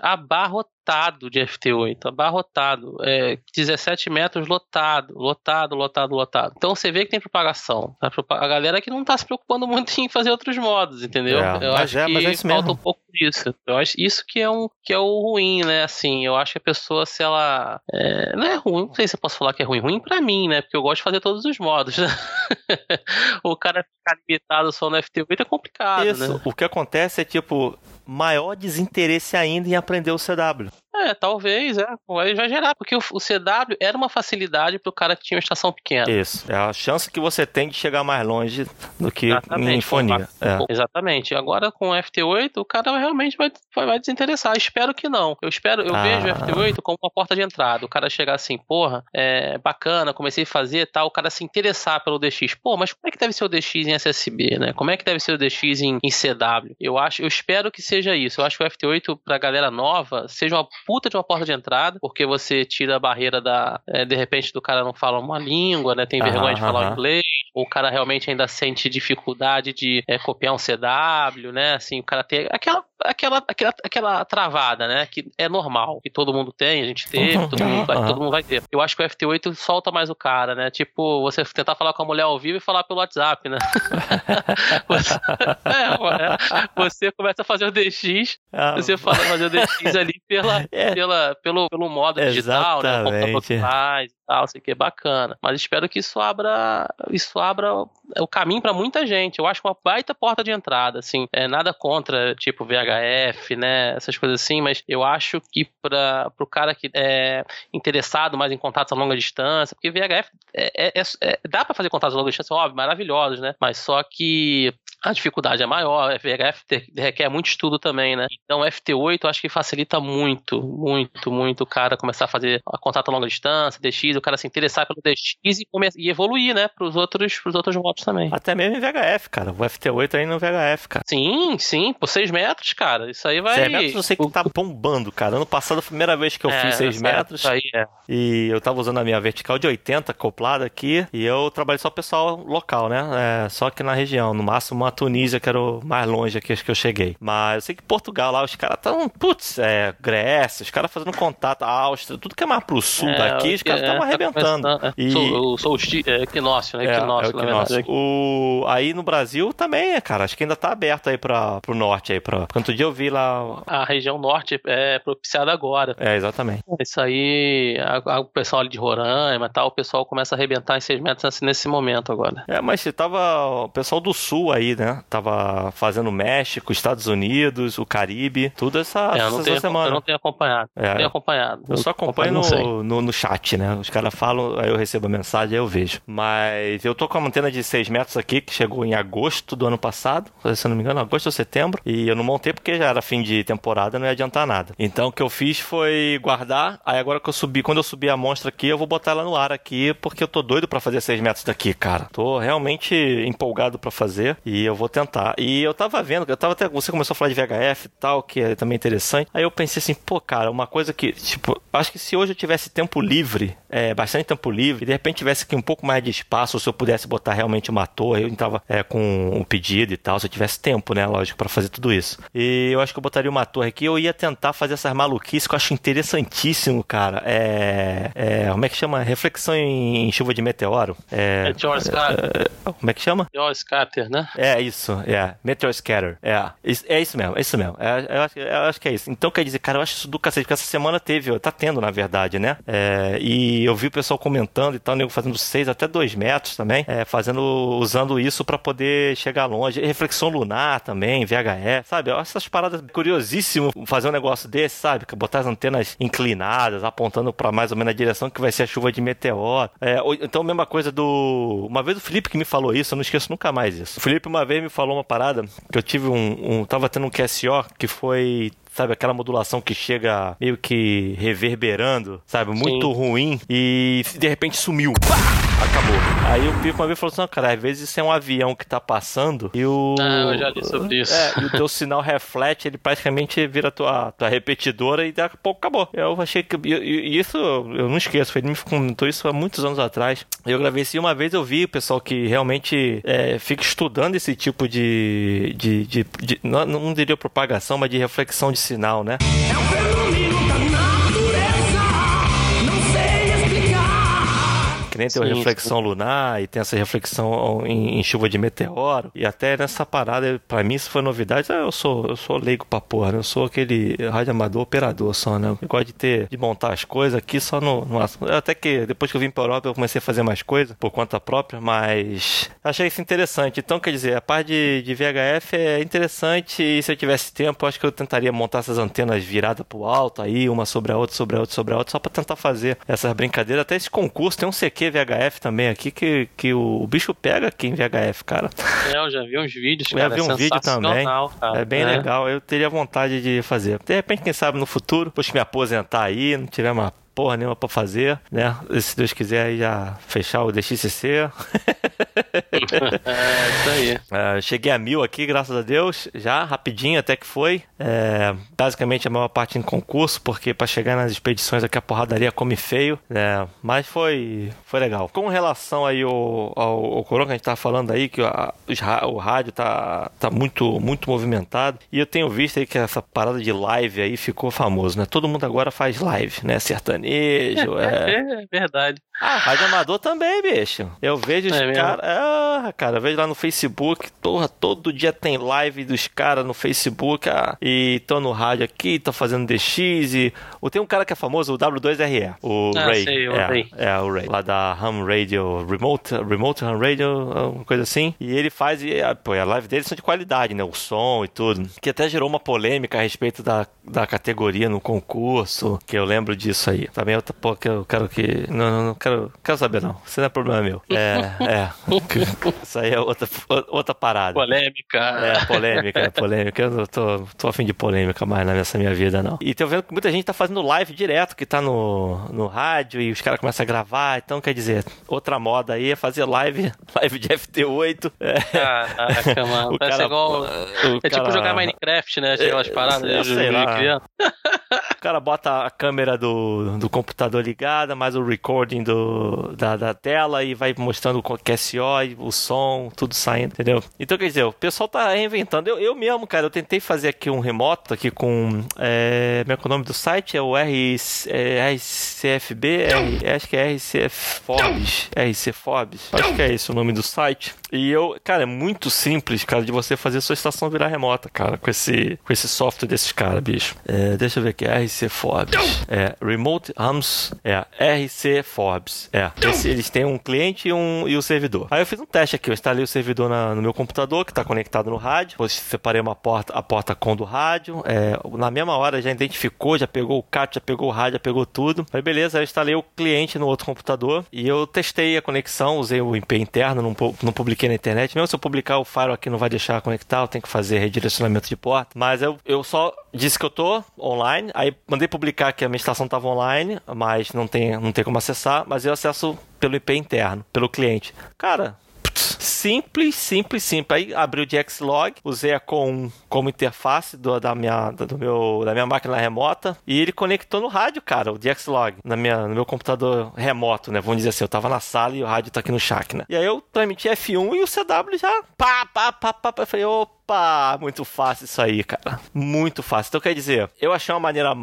abarrotados de FT8, abarrotado. É, 17 metros lotado, lotado, lotado, lotado. Então você vê que tem propagação. A, propa- a galera que não tá se preocupando muito em fazer outros modos, entendeu? É, eu acho é- que é isso falta mesmo. um pouco disso. Eu acho isso que é, um, que é o ruim, né? Assim, eu acho que a pessoa, se ela. é, não é ruim, não sei se eu posso falar que é ruim. Ruim pra mim, né? Porque eu gosto de fazer todos os modos, né? o cara ficar limitado só no FT8 é complicado, Isso. né? O que acontece é, tipo, maior desinteresse ainda em aprender o CW. É, talvez, é. Vai vai gerar, porque o, o CW era uma facilidade pro cara que tinha uma estação pequena. Isso. É a chance que você tem de chegar mais longe do que Exatamente, em fonia. É. Exatamente. Agora com o FT8, o cara realmente vai, vai, vai desinteressar. Espero que não. Eu espero, eu Ah. vejo o FT8 como uma porta de entrada. O cara chegar assim, porra, é bacana, comecei a fazer tal, o cara se interessar pelo DX. Pô, mas como é que deve ser o DX em SSB, né? Como é que deve ser o DX em, em CW? Eu acho, eu espero que seja isso. Eu acho que o FT8 pra galera nova seja uma puta de uma porta de entrada, porque você tira a barreira da, é, de repente, do cara não fala uma língua, né? Tem Aham, vergonha de falar aham. inglês, ou o cara realmente ainda sente dificuldade de é, copiar um CW, né? Assim, o cara tem aquela, aquela, aquela, aquela travada, né? Que é normal, que todo mundo tem, a gente teve, todo mundo, vai, todo mundo vai ter. Eu acho que o FT8 solta mais o cara, né? Tipo, você tentar falar com a mulher ao vivo e falar pelo WhatsApp, né? você, é, você começa a fazer o DX, Ah, você fala fazer o DX ali pela, É. pela, pelo, pelo modo digital, né? Exatamente. Computador faz tal, sei que é bacana. Mas espero que isso abra, isso abra o caminho pra muita gente. Eu acho uma baita porta de entrada, assim. É nada contra, tipo, VHF, né? Essas coisas assim, mas eu acho que para pro cara que é interessado mais em contatos a longa distância, porque VHF é, é- é- dá pra fazer contatos a longa distância, óbvio, maravilhosos, né? Mas só que a dificuldade é maior, VHF requer muito estudo também, né? Então FT8 eu acho que facilita muito, muito, muito o cara começar a fazer a contato a longa distância, DX, o cara se interessar pelo DX e, e evoluir, né, pros outros, pros outros motos também. Até mesmo em VHF, cara. O FT8 aí no VHF, cara. Sim, sim, por 6 metros, cara. Isso aí vai. 6 metros eu sei que tá bombando, cara. Ano passado, a primeira vez que eu É, fiz 6 essa- metros. Aí é. E eu tava usando a minha vertical de 80 acoplada aqui. E eu trabalhei só pessoal local, né? É, só aqui na região. No máximo uma Tunísia, que era o mais longe aqui que eu cheguei. Mas eu sei que Portugal lá, os caras tão. Putz, é, Grécia, os caras fazendo contato, Áustria, tudo que é mais pro sul É, daqui, os caras é, estavam tá arrebentando. começando, é. E- Sou, sou o é, equinócio, né? É, equinócio, é o na equinócio. O... Aí no Brasil também, é, cara. Acho que ainda tá aberto aí pra, pro norte aí. Pra... Porque outro dia eu vi lá. A região norte é propiciada agora. É, exatamente. Isso aí, a- a- o pessoal ali de Roraima e tal, o pessoal começa a arrebentar em 6 metros assim, nesse momento agora. É, mas tava o pessoal do sul aí, né? Tava fazendo México, Estados Unidos, o Caribe, tudo essa, É, essa tenho, semana. eu não tenho acompanhado. É. Tenho acompanhado. Eu só acompanho no, no, no chat, né? Os caras falam, aí eu recebo a mensagem, aí eu vejo. Mas eu tô com uma antena de 6 metros aqui, que chegou em agosto do ano passado, se eu não me engano, agosto ou setembro. E eu não montei porque já era fim de temporada, não ia adiantar nada. Então o que eu fiz foi guardar. Aí agora que eu subi, quando eu subir a monstra aqui, eu vou botar ela no ar aqui, porque eu tô doido pra fazer 6 metros daqui, cara. Tô realmente empolgado pra fazer e eu vou tentar. E eu tava vendo, eu tava até. Você começou a falar de VHF e tal, que é também interessante. Aí eu pensei assim, pô, cara, uma coisa que, tipo, acho que se hoje eu tivesse tempo livre, é, bastante tempo livre, e de repente tivesse aqui um pouco mais de espaço, ou se eu pudesse botar realmente uma torre, eu entrava é, com um pedido e tal, se eu tivesse tempo, né, lógico, pra fazer tudo isso. E eu acho que eu botaria uma torre aqui, eu ia tentar fazer essas maluquices que eu acho interessantíssimo, cara. É. é como é que chama? Reflexão em, em chuva de meteoro. É. É George Carter. Como é que chama? George Carter, né? É isso, é. Meteor Scatter. É. É isso mesmo, é isso mesmo. É, eu, acho, eu acho que é isso. Então quer dizer, cara, eu acho isso do cacete, porque essa semana teve, tá tendo, na verdade, né? É, e eu vi o pessoal comentando e tal, nego fazendo 6 até 2 metros também, é, fazendo, usando isso pra poder chegar longe. Reflexão lunar também, VHF, sabe? Eu acho essas paradas curiosíssimo fazer um negócio desse, sabe? Botar as antenas inclinadas, apontando pra mais ou menos a direção que vai ser a chuva de meteoro. É, ou- então, mesma coisa do. Uma vez o Felipe que me falou isso, eu não esqueço nunca mais isso. O Felipe uma vez me falou uma parada que eu tive um. um tava tendo um QSO que foi. Sabe, aquela modulação que chega meio que reverberando, sabe? Muito ruim. E de repente sumiu. Pá! Acabou. Aí o Pipo uma vez falou assim: não, cara, às vezes isso é um avião que tá passando e o. Ah, eu já li sobre isso. É, e o teu sinal reflete, ele praticamente vira tua, tua repetidora e daqui a pouco acabou. Eu achei que. E isso eu não esqueço, ele me comentou isso há muitos anos atrás. Eu gravei isso e uma vez eu vi o pessoal que realmente é, fica estudando esse tipo de. de, de, de- não, não diria propagação, mas de reflexão de sinal, né? É um Que nem tem a Sim, reflexão lunar e tem essa reflexão em, em chuva de meteoro. E até nessa parada, pra mim isso foi novidade. Ah, Eu sou, eu sou leigo pra porra, né? Eu sou aquele rádio amador operador só, né? Eu gosto de ter, de montar as coisas aqui só no, no. Até que depois que eu vim pra Europa eu comecei a fazer mais coisas por conta própria, mas achei isso interessante. Então, quer dizer, a parte de, de VHF é interessante e se eu tivesse tempo, eu acho que eu tentaria montar essas antenas viradas pro alto aí, uma sobre a outra, sobre a outra, sobre a outra, só pra tentar fazer essas brincadeiras. Até esse concurso tem um CQ VHF também aqui que, que o bicho pega aqui em VHF, cara. É, eu já vi uns vídeos, Eu cara. já vi é um vídeo também. cara. É bem legal. Eu teria vontade de fazer. De repente, quem sabe no futuro, depois que me aposentar aí, não tiver uma porra nenhuma pra fazer, né? Se Deus quiser aí já fechar o DXCC. É, isso aí. É, cheguei a mil aqui, graças a Deus, já rapidinho até que foi. É, basicamente a maior parte em concurso, porque para chegar nas expedições aqui a porradaria come feio, né? Mas foi, foi legal. Com relação aí ao, ao, ao corona que a gente tá falando aí, que a- o rádio tá, tá muito, muito movimentado. E eu tenho visto aí que essa parada de live aí ficou famoso, né? Todo mundo agora faz live, né? Sertanejo, é. É, verdade. Ah, rádio amador também, bicho. Eu vejo os É caras. Ah, cara, eu vejo lá no Facebook. Porra, todo dia tem live dos caras no Facebook. Ah, e tô no rádio aqui, tô fazendo DX. E... Ou tem um cara que é famoso, o W2RE. O Ah, Ray. sei, o é, Ray. é, o Ray. Lá da Ham Radio Remote, Remote Ham Radio, uma coisa assim. E ele faz. E, ah, pô, a live dele são de qualidade, né? O som e tudo. Que até gerou uma polêmica a respeito da, da categoria no concurso. Que eu lembro disso aí. Também outra pô, que eu quero que. Não, não, não quero, quero saber não. Isso não é problema meu. É, é. Isso aí é outra, outra parada. Polêmica. É, polêmica, é polêmica. Eu não tô, tô afim de polêmica mais nessa minha vida, não. E tô vendo que muita gente tá fazendo live direto, que tá no, no rádio e os caras começam a gravar. Então, quer dizer, outra moda aí é fazer live, live de FT8. É. Caraca, mano. O cara- igual. o É tipo cara- jogar Minecraft, né? Chega umas paradas. eu sei lá. O cara bota a câmera do, do computador ligada, mais o recording do, da, da tela e vai mostrando o QSO, o som, tudo saindo, entendeu? Então, quer dizer, o pessoal tá reinventando. Eu, eu mesmo, cara, eu tentei fazer aqui um remoto aqui com. É, como é é o nome do site? É o R, é, RCFB? Acho que é RCF Forbes. RC Forbes. Acho que é esse o nome do site. E eu, cara, é muito simples, cara, de você fazer sua estação virar remota, cara, com esse, com esse software desses caras, bicho. É, deixa eu ver aqui, RC Forbes. É, Remote Hams, é, RC Forbes. É, esse- eles têm um cliente e um e o servidor. Aí eu fiz um teste aqui, eu instalei o servidor na- no meu computador, que tá conectado no rádio. Depois separei uma porta, a porta com do rádio. É, na mesma hora já identificou, já pegou o CAT, já pegou o rádio, já pegou tudo. Aí beleza, eu instalei o cliente no outro computador e eu testei a conexão, usei o IP interno, não, não publiquei na internet. Mesmo se eu publicar o file aqui não vai deixar conectar, eu tenho que fazer redirecionamento de porta. Mas eu, eu só disse que eu tô online, aí mandei publicar que a minha estação estava online, mas não tem, não tem como acessar, mas eu acesso pelo IP interno, pelo cliente. Cara, Simples, simples, simples. Aí abri o DXLog, usei a com como interface do, da, minha, do meu, da minha máquina remota e ele conectou no rádio, cara, o DXLog, na minha, no meu computador remoto, né? Vamos dizer assim, eu tava na sala e o rádio tá aqui no shack, né? E aí eu transmiti F1 e o CW já pá, pá, pá, pá, pá. Eu falei, opa, muito fácil isso aí, cara. Muito fácil. Então quer dizer, eu achei uma maneira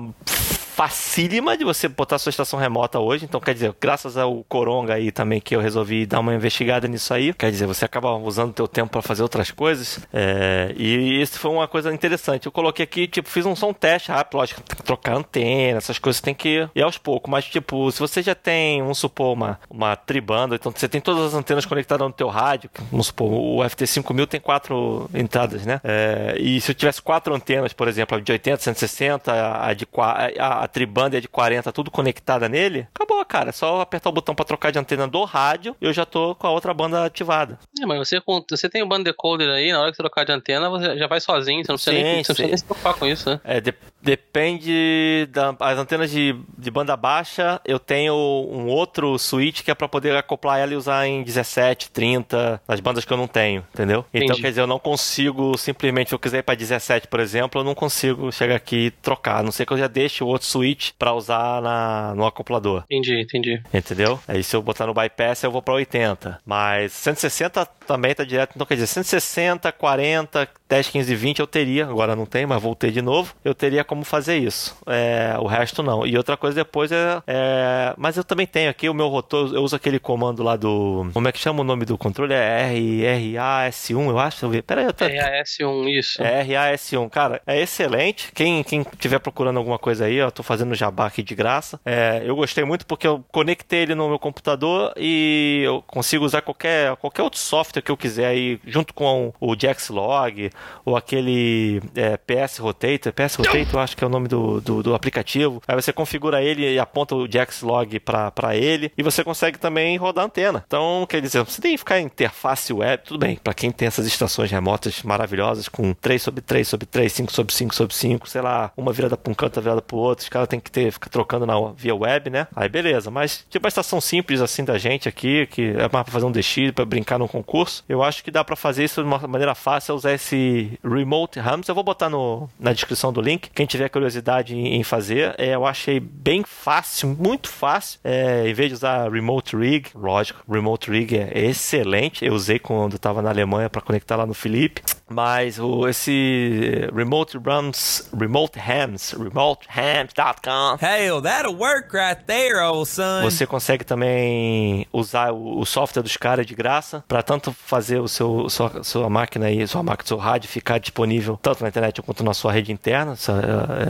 facílima de você botar sua estação remota hoje. Então, quer dizer, graças ao Coronga aí também que eu resolvi dar uma investigada nisso aí. Quer dizer, você acaba usando teu tempo para fazer outras coisas. É, e isso foi uma coisa interessante. Eu coloquei aqui, tipo, fiz um som teste rápido. Lógico, tem que trocar antena, essas coisas tem que ir aos poucos. Mas, tipo, se você já tem, vamos supor, uma, uma tribanda, então você tem todas as antenas conectadas no teu rádio, vamos supor, o FT5000 tem quatro entradas, né? É, e se eu tivesse quatro antenas, por exemplo, a de 80, 160, a de qua- a, a tribanda a de 40, tudo conectada nele, acabou, cara. É só apertar o botão para trocar de antena do rádio e eu já tô com a outra banda ativada. É, mas você, você tem o band decoder aí, na hora que você trocar de antena, você já vai sozinho, você não precisa, Sim, nem, você não precisa sim. nem se preocupar com isso, né? É, de- depende das antenas de, de banda baixa. Eu tenho um outro switch que é para poder acoplar ela e usar em 17, 30, nas bandas que eu não tenho, entendeu? Então, Entendi. quer dizer, eu não consigo simplesmente, se eu quiser ir para 17, por exemplo, eu não consigo chegar aqui e trocar. A não ser que eu já deixe o outro switch para usar na, no acoplador. Entendi, entendi. Entendeu? Aí se eu botar no bypass eu vou pra 80. Mas 160 também tá direto. Então quer dizer, 160, 40, 10, 15, 20 eu teria. Agora não tem, mas voltei de novo. Eu teria como fazer isso. É, o resto não. E outra coisa depois é, é- Mas eu também tenho aqui o meu rotor. Eu uso aquele comando lá do. Como é que chama o nome do controle? É R, RAS1, eu acho. Deixa eu ver. Pera aí, eu tô... RAS1, isso. É RAS1, cara, é excelente. Quem, quem tiver procurando alguma coisa aí, eu tô fazendo jabá aqui de graça. É, eu gostei muito porque eu conectei ele no meu computador e eu consigo usar qualquer, qualquer outro software que eu quiser aí, junto com o JaxLog ou aquele é, PS Rotator. PS Rotator, acho que é o nome do, do, do aplicativo. Aí você configura ele e aponta o JaxLog pra ele e você consegue também rodar antena. Então, quer dizer, você tem que ficar em interface web, tudo bem, pra quem tem essas estações remotas maravilhosas com 3 sobre 3 sobre 3, 5 sobre 5 sobre 5, sei lá, uma virada pra um canto, virada pro outro, os caras tem que ter, ficar trocando na via web, né? Aí beleza, mas tipo uma estação simples assim da gente aqui, que é pra fazer um DX, pra brincar num concurso, eu acho que dá pra fazer isso de uma maneira fácil, é usar esse Remote Hams. Eu vou botar no, na descrição do link, quem tiver curiosidade em, fazer, é, eu achei bem fácil, muito fácil, é, em vez de usar Remote Rig, lógico, Remote Rig é excelente, eu usei quando eu tava na Alemanha pra conectar lá no Felipe, mas o, esse Remote Runs, Remote Hams, remotehams.com, Hell, that'll work right there, old son. você consegue também usar o, o software dos caras de graça para tanto fazer o seu sua, sua máquina aí, sua máquina, seu rádio ficar disponível tanto na internet quanto na sua rede interna,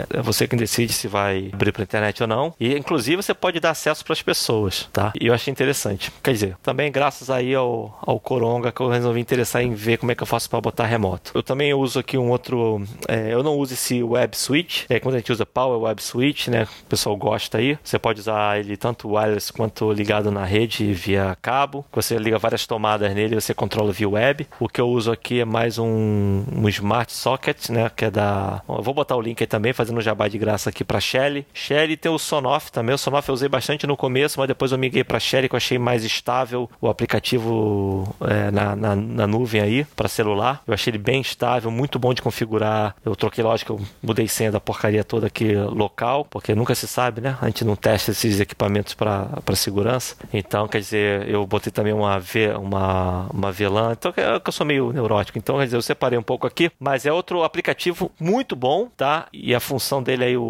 é você quem decide se vai abrir para internet ou não. E inclusive você pode dar acesso para as pessoas, tá? E eu achei interessante. Quer dizer, também graças aí ao, ao Coronga que eu resolvi interessar em ver como é que eu faço para botar remoto. Eu também uso aqui um outro, é, eu não uso esse web switch, é quando a gente usa Power Web Switch, né? O pessoal gosta aí. Você pode usar ele tanto wireless quanto ligado na rede via cabo. Você liga várias tomadas nele, você controla via web. O que eu uso aqui é mais um, um smart socket, né? Que é da. Eu vou botar o link aí também, fazendo um jabá de graça aqui para Shelly. Shelly tem o Sonoff também. O Sonoff eu usei bastante no começo, mas depois eu migrei para Shelly que eu achei mais estável o aplicativo é, na, na, na, nuvem aí para celular. Eu achei ele bem estável, muito bom de configurar. Eu troquei, lógico, eu mudei senha da porcaria toda aqui local, porque nunca se sabe, né? A gente não testa esses equipamentos para segurança. Então, quer dizer, eu botei também uma, v, uma, uma VLAN. Então, é que eu sou meio neurótico. Então, quer dizer, eu separei um pouco aqui, mas é outro aplicativo muito bom, tá? A função dele aí, o,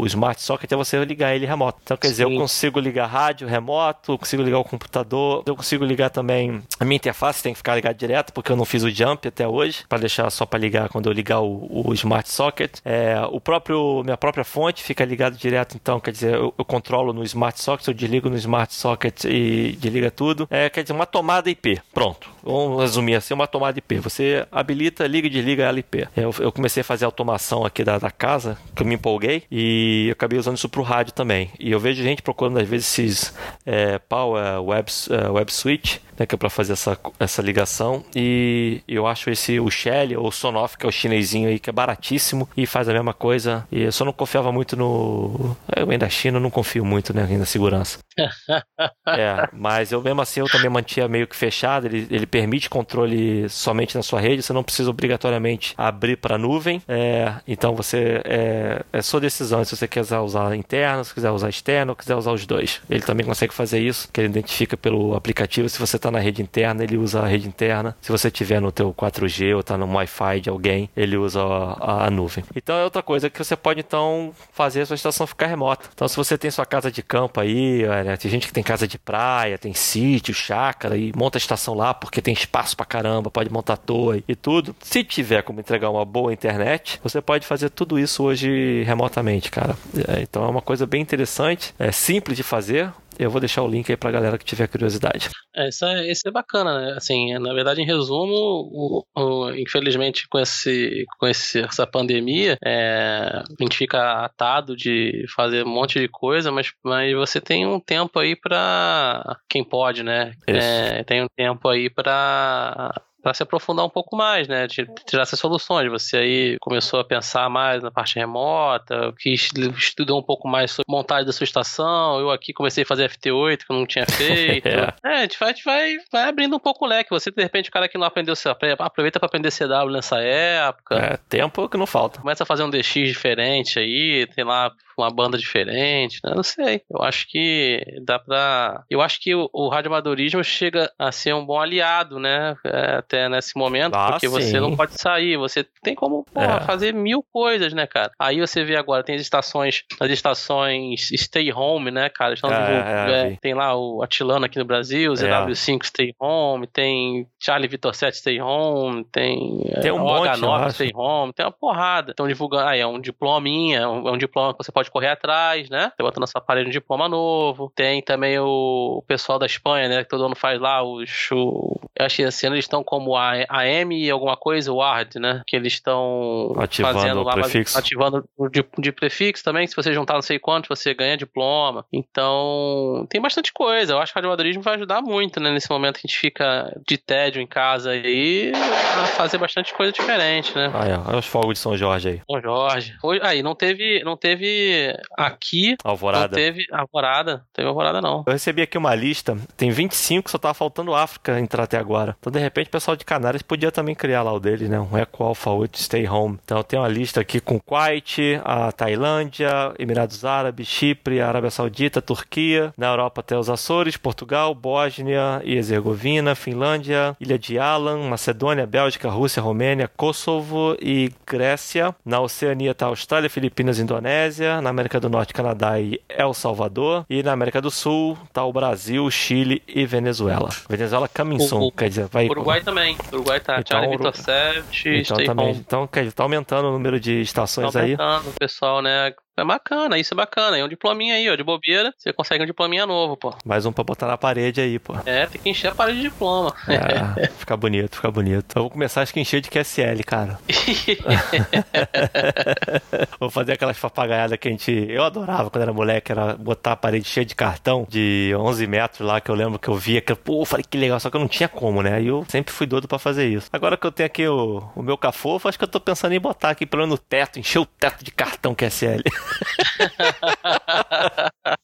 o Smart Socket, é você ligar ele remoto. Então, quer dizer, Sim. eu consigo ligar rádio remoto, consigo ligar o computador, eu consigo ligar também a minha interface, tem que ficar ligado direto, porque eu não fiz o jump até hoje, para deixar só para ligar quando eu ligar o, o Smart Socket. É, o próprio, minha própria fonte fica ligado direto, então, quer dizer, eu, eu controlo no Smart Socket, eu desligo no Smart Socket e desliga tudo. É, quer dizer, uma tomada IP. Pronto. Vamos resumir assim, uma tomada IP. Você habilita, liga e desliga ela IP. Eu, eu comecei a fazer automação aqui da, da casa, que eu me empolguei, e eu acabei usando isso pro rádio também. E eu vejo gente procurando, às vezes, esses é, Power Web, uh, Web Switch, né, que é para fazer essa, essa ligação. E eu acho esse o Shelly ou o Sonoff, que é o chinesinho aí, que é baratíssimo e faz a mesma coisa. E eu só não confiava muito no. Eu ainda da China, não confio muito né, na segurança. é, mas eu mesmo assim eu também mantinha meio que fechado. Ele, ele permite controle somente na sua rede, você não precisa obrigatoriamente abrir para nuvem. É, então você é, é sua decisão se você quiser usar interno, se quiser usar externo, quiser usar os dois. Ele também consegue fazer isso, que ele identifica pelo aplicativo se você está na rede interna, ele usa a rede interna. Se você tiver no teu 4G ou está no Wi-Fi de alguém, ele usa a, a, nuvem. Então é outra coisa que você pode então fazer a sua estação ficar remota. Então se você tem sua casa de campo aí, tem gente que tem casa de praia, tem sítio, chácara e monta a estação lá porque tem espaço pra caramba, pode montar torre e tudo. Se tiver como entregar uma boa internet, você pode fazer tudo isso hoje remotamente, cara. É, então é uma coisa bem interessante, é simples de fazer, eu vou deixar o link aí pra galera que tiver curiosidade. É, isso é, isso é bacana, né? Assim, na verdade, em resumo, o, o, infelizmente, com, esse, com esse, essa pandemia, é, a gente fica atado de fazer um monte de coisa, mas, mas você tem um tempo aí pra quem pode, né? É, tem um tempo aí pra para se aprofundar um pouco mais, né? De tirar essas soluções. Você aí começou a pensar mais na parte remota, que estudou um pouco mais sobre montagem da sua estação. Eu aqui comecei a fazer FT8 que eu não tinha feito. é. é, a gente, vai, a gente vai, vai abrindo um pouco o leque. Você, de repente, o cara que não aprendeu, aproveita para aprender CW nessa época. É, tempo que não falta. Começa a fazer um DX diferente aí, tem lá uma banda diferente, né? Não sei. Eu acho que dá pra. Eu acho que o, o radioamadorismo chega a ser um bom aliado, né? É, até nesse momento, ah, porque sim. você não pode sair, você tem como porra, é. fazer mil coisas, né, cara? Aí você vê agora, tem as estações, as estações Stay Home, né, cara? Estão é, é tem lá o Atilano aqui no Brasil, o ZW5 Stay Home, tem Charlie Vitor 7 Stay Home, tem, tem um H9 Stay Home, tem uma porrada. Estão divulgando, ah, é um diplominha, é um, é um diploma que você pode pode correr atrás, né? Bota na sua parede um diploma novo. Tem também o, pessoal da Espanha, né? Que todo ano faz lá os. O, eu achei assim, eles estão como a, a M e alguma coisa, o ARD, né? Que eles estão fazendo lá, prefixo. ativando de, de prefixo também. Se você juntar não sei quantos, você ganha diploma. Então, tem bastante coisa. Eu acho que o radioamadorismo vai ajudar muito, né? Nesse momento que a gente fica de tédio em casa aí, a fazer bastante coisa diferente, né? Ah, é. Olha os fogos de São Jorge aí. São Jorge. Aí, não teve, não teve aqui Alvorada. não teve Alvorada. Teve Alvorada, não. Eu recebi aqui uma lista, tem 25, só tava faltando África entrar até agora. Então, de repente, o pessoal de Canárias podia também criar lá o dele, né? Um Eco Alpha 8 Stay Home. Então, tem uma lista aqui com Kuwait, a Tailândia, Emirados Árabes, Chipre, Arábia Saudita, Turquia, na Europa até os Açores, Portugal, Bósnia e Herzegovina, Finlândia, Ilha de Alan, Macedônia, Bélgica, Rússia, Romênia, Kosovo e Grécia. Na Oceania tá Austrália, Filipinas, Indonésia na América do Norte, Canadá e El Salvador. E na América do Sul tá o Brasil, Chile e Venezuela. Venezuela coming soon, quer dizer, vai... Uruguai também. Uruguai tá. Então, Charlie Uruguai- Vitor 7, Então também. Home. Então, quer dizer, tá aumentando o número de estações Tá aí. aumentando, pessoal, né? É bacana, isso é bacana. É um diplominha aí, ó, de bobeira. Você consegue um diplominha novo, pô. Mais um pra botar na parede aí, pô. É, tem que encher a parede de diploma. É, fica bonito, fica bonito. Eu vou começar acho que encher de QSL, cara. vou fazer aquelas papagaiadas que a gente. Eu adorava quando era moleque, era botar a parede cheia de cartão de 11 metros lá, que eu lembro que eu via. Que, pô, eu falei que legal, só que eu não tinha como, né? E eu sempre fui doido pra fazer isso. Agora que eu tenho aqui o, o meu cafofo, acho que eu tô pensando em botar aqui pelo menos no teto, encher o teto de cartão QSL.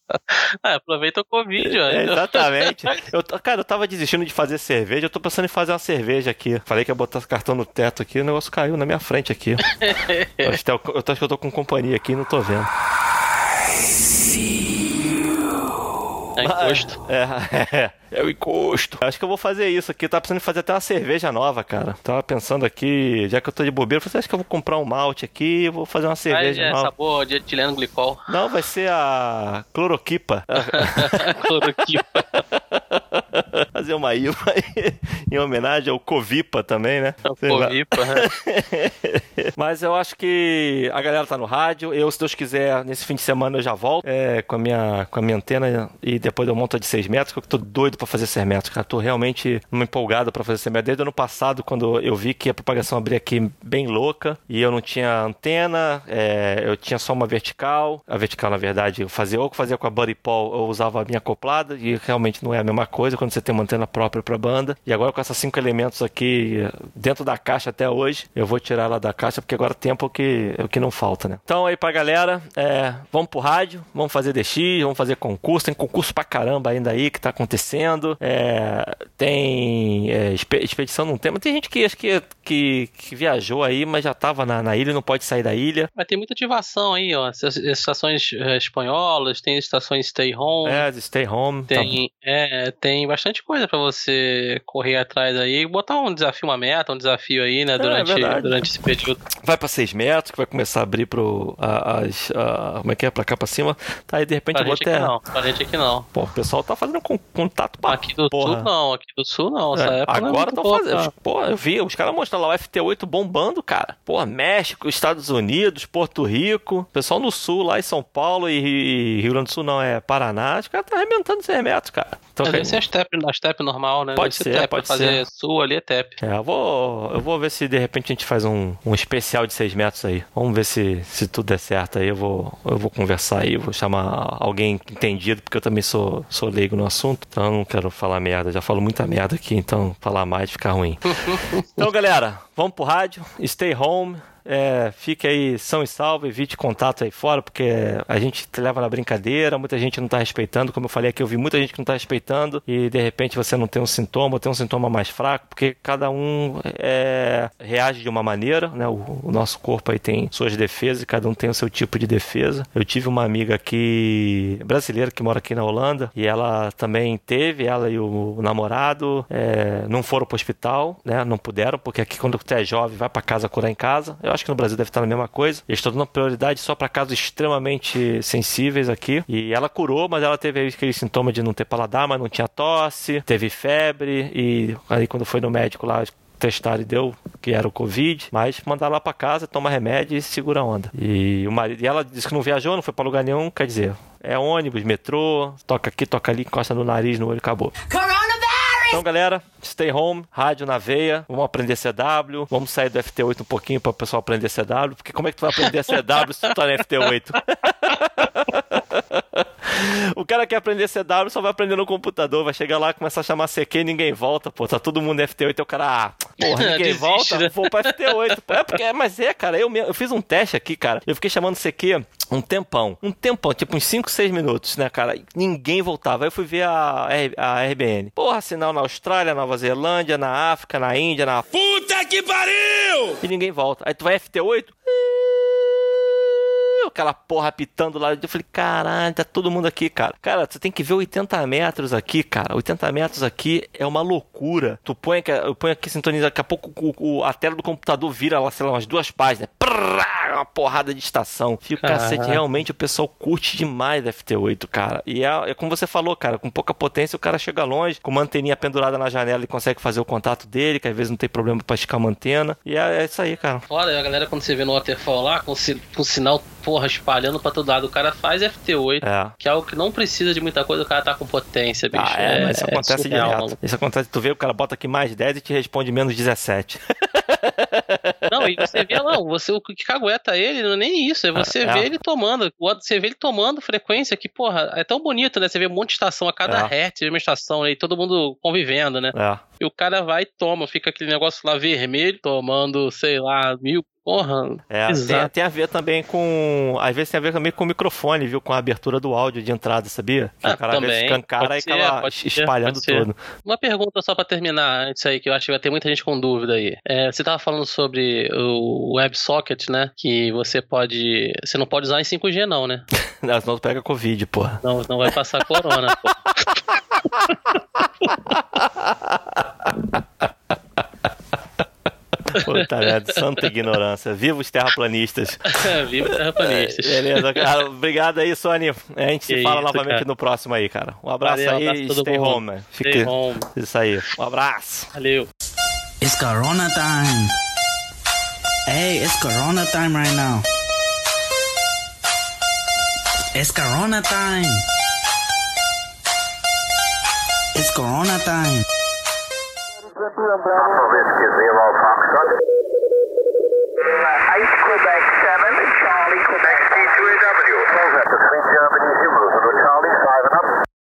Ah, aproveita o Covid, ó. É, exatamente. Eu, cara, eu tava desistindo de fazer cerveja, eu tô pensando em fazer uma cerveja aqui. Falei que ia botar cartão no teto aqui, o negócio caiu na minha frente aqui. eu, acho que eu, eu acho que eu tô com companhia aqui e não tô vendo. É encosto. É, é, é o encosto. Acho que eu vou fazer isso aqui. Eu tava pensando em fazer até uma cerveja nova, cara. Tava pensando aqui, já que eu tô de bobeira, eu falei, acho que eu vou comprar um malte aqui e vou fazer uma Aí cerveja é nova. sabor de etileno glicol. Não, vai ser a cloroquipa. Cloroquipa. fazer uma IVA em homenagem ao Covipa também, né? Sei. Covipa. né? Mas eu acho que a galera tá no rádio. Eu, se Deus quiser, nesse fim de semana eu já volto é, com, a minha, com a minha antena e depois eu monto a de 6 metros, que eu tô doido pra fazer 6 metros, cara. Tô realmente numa empolgada pra fazer 6 metros. Desde o ano passado, quando eu vi que a propagação abria aqui bem louca e eu não tinha antena, é, eu tinha só uma vertical. A vertical, na verdade, eu fazia ou que fazia com a Buddy Paul, eu usava a minha acoplada e realmente não é a mesma coisa quando você tem uma antena própria pra banda. E agora com esses cinco elementos aqui dentro da caixa até hoje, eu vou tirar ela da caixa porque agora tempo é o que, é o que não falta, né? Então aí pra galera, é, vamos pro rádio, vamos fazer DX, vamos fazer concurso, tem concurso pra caramba ainda aí que tá acontecendo. É, tem é, expe- expedição não tem, mas tem gente que acho que, que, que viajou aí, mas já tava na, na ilha e não pode sair da ilha. Mas tem muita ativação aí, ó. Estações eh, espanholas, tem estações stay home. É, stay home. tá- Tem, é, tem bastante coisa pra você correr atrás aí, botar um desafio, uma meta, um desafio aí, né, durante, É, durante esse período. vai pra 6 metros, que vai começar a abrir pro. a- as, a- como é que é? Pra cá pra cima. Tá aí de repente Pra eu vou até. não, pra gente aqui não. Pô, o pessoal tá fazendo con- contato pra Aqui do porra. sul não, aqui do sul não, essa É, época não é agora boa fazendo. Pô, eu vi, os caras mostram lá o FT8 bombando, cara. Pô, México, Estados Unidos, Porto Rico, pessoal no sul, lá em São Paulo e, e Rio Grande do Sul não é Paraná. Os caras estão arrebentando 100 metros, cara. Então, Deve ser a step, a step normal, né? Pode Deve ser, tep, pode fazer ser. sul ali é tep. É, eu vou, eu vou ver se de repente a gente faz um, um especial de 6 metros aí. Vamos ver se, se tudo der certo aí. Eu vou, eu vou conversar aí, vou chamar alguém entendido, porque eu também sou, sou leigo no assunto. Então eu não quero falar merda. Já falo muita merda aqui, então falar mais fica ruim. então, galera, vamos pro rádio. Stay home. É, fique aí são e salvo, evite contato aí fora, porque a gente te leva na brincadeira, muita gente não tá respeitando, como eu falei aqui, eu vi muita gente que não tá respeitando, e de repente você não tem um sintoma, ou tem um sintoma mais fraco, porque cada um é, reage de uma maneira, né? O, o nosso corpo aí tem suas defesas, e cada um tem o seu tipo de defesa. Eu tive uma amiga aqui, brasileira, que mora aqui na Holanda, e ela também teve, ela e o, namorado, é, não foram pro hospital, né? Não puderam, porque aqui quando você é jovem, vai pra casa curar em casa. Eu acho que no Brasil deve estar na mesma coisa. Eles estão dando prioridade só para casos extremamente sensíveis aqui. E ela curou, mas ela teve aquele sintoma de não ter paladar, mas não tinha tosse, teve febre. E aí quando foi no médico lá, testaram e deu que era o Covid, mas mandaram lá pra casa, toma remédio e segura a onda. E, o marido, e ela disse que não viajou, não foi pra lugar nenhum, quer dizer, é ônibus, metrô, toca aqui, toca ali, encosta no nariz, no olho, acabou. Então, galera, stay home, rádio na veia, vamos aprender CW, vamos sair do FT8 um pouquinho para o pessoal aprender CW, porque como é que tu vai aprender CW se tu tá no FT8? O cara quer aprender CW só vai aprender no computador, vai chegar lá, começar a chamar CQ e ninguém volta, pô. Tá todo mundo no FT8 e o cara, ah, porra, ninguém Desiste, volta, né? vou pra FT8. Pô, É porque, mas é, cara, eu, mesmo- eu fiz um teste aqui, cara. Eu fiquei chamando CQ um tempão. Um tempão, tipo uns 5, 6 minutos, né, cara? E Ninguém voltava. Aí eu fui ver a, R- a RBN. Porra, sinal na Austrália, Nova Zelândia, na África, na Índia, na. Puta que pariu! E ninguém volta. Aí tu vai FT8. Aquela porra apitando lá. Eu falei, caralho, tá todo mundo aqui, cara. Cara, você tem que ver 80 metros aqui, cara. 80 metros aqui é uma loucura. Tu põe, aqui- eu ponho aqui, sintoniza, daqui a pouco o- o- a tela do computador vira lá, sei lá, umas duas páginas. Uma porrada de estação. Fica Caraca. cacete, realmente o pessoal curte demais FT8, cara. E é, é como você falou, cara, com pouca potência o cara chega longe, com uma anteninha pendurada na janela ele consegue fazer o contato dele, que às vezes não tem problema pra esticar uma antena. E é, é isso aí, cara. Fora a galera, quando você vê no waterfall lá, com, si- com sinal, porra, espalhando pra todo lado, o cara faz FT8, É. que é algo que não precisa de muita coisa, o cara tá com potência, bicho. Ah, é, mas isso acontece surreal, direto. maluco. Isso acontece, tu vê, o cara bota aqui mais 10 e te responde menos 17. Não, e você vê, não, você, o que cagueta ele, não é nem isso, é você É. vê ele tomando, você vê ele tomando frequência que, porra, é tão bonito, né? Você vê um monte de estação a cada É. hertz, uma estação? E todo mundo convivendo, né? É. E o cara vai e toma, fica aquele negócio lá vermelho, tomando, sei lá, mil, porra. É, tem, tem a ver também com. Às vezes tem a ver também com o microfone, viu? Com a abertura do áudio de entrada, sabia? Que Ah, o cara às vezes também. escancara Pode e acaba espalhando ser. tudo. Uma pergunta só pra terminar antes aí, que eu acho que vai ter muita gente com dúvida aí. É, você tava falando sobre o WebSocket, né? Que você pode. Você não pode usar em 5G, não, né? Não, senão tu pega Covid, porra. Não, não vai passar corona, pô. Puta merda, santa ignorância. Viva os terraplanistas. Viva terraplanistas. Beleza, cara. Obrigado aí, Sony. A gente se fala isso, novamente cara. no próximo aí, cara. Um abraço Valeu, aí abraço e todo stay mundo. home, man. Stay Fique... home. Isso aí. Um abraço. Valeu. It's Corona time. Hey, it's Corona time right now. It's Corona time. It's Corona time. Whiskey Zero Foxtrot. Uh, Ice Quebec 7, Charlie Quebec C2AW. Over to Germany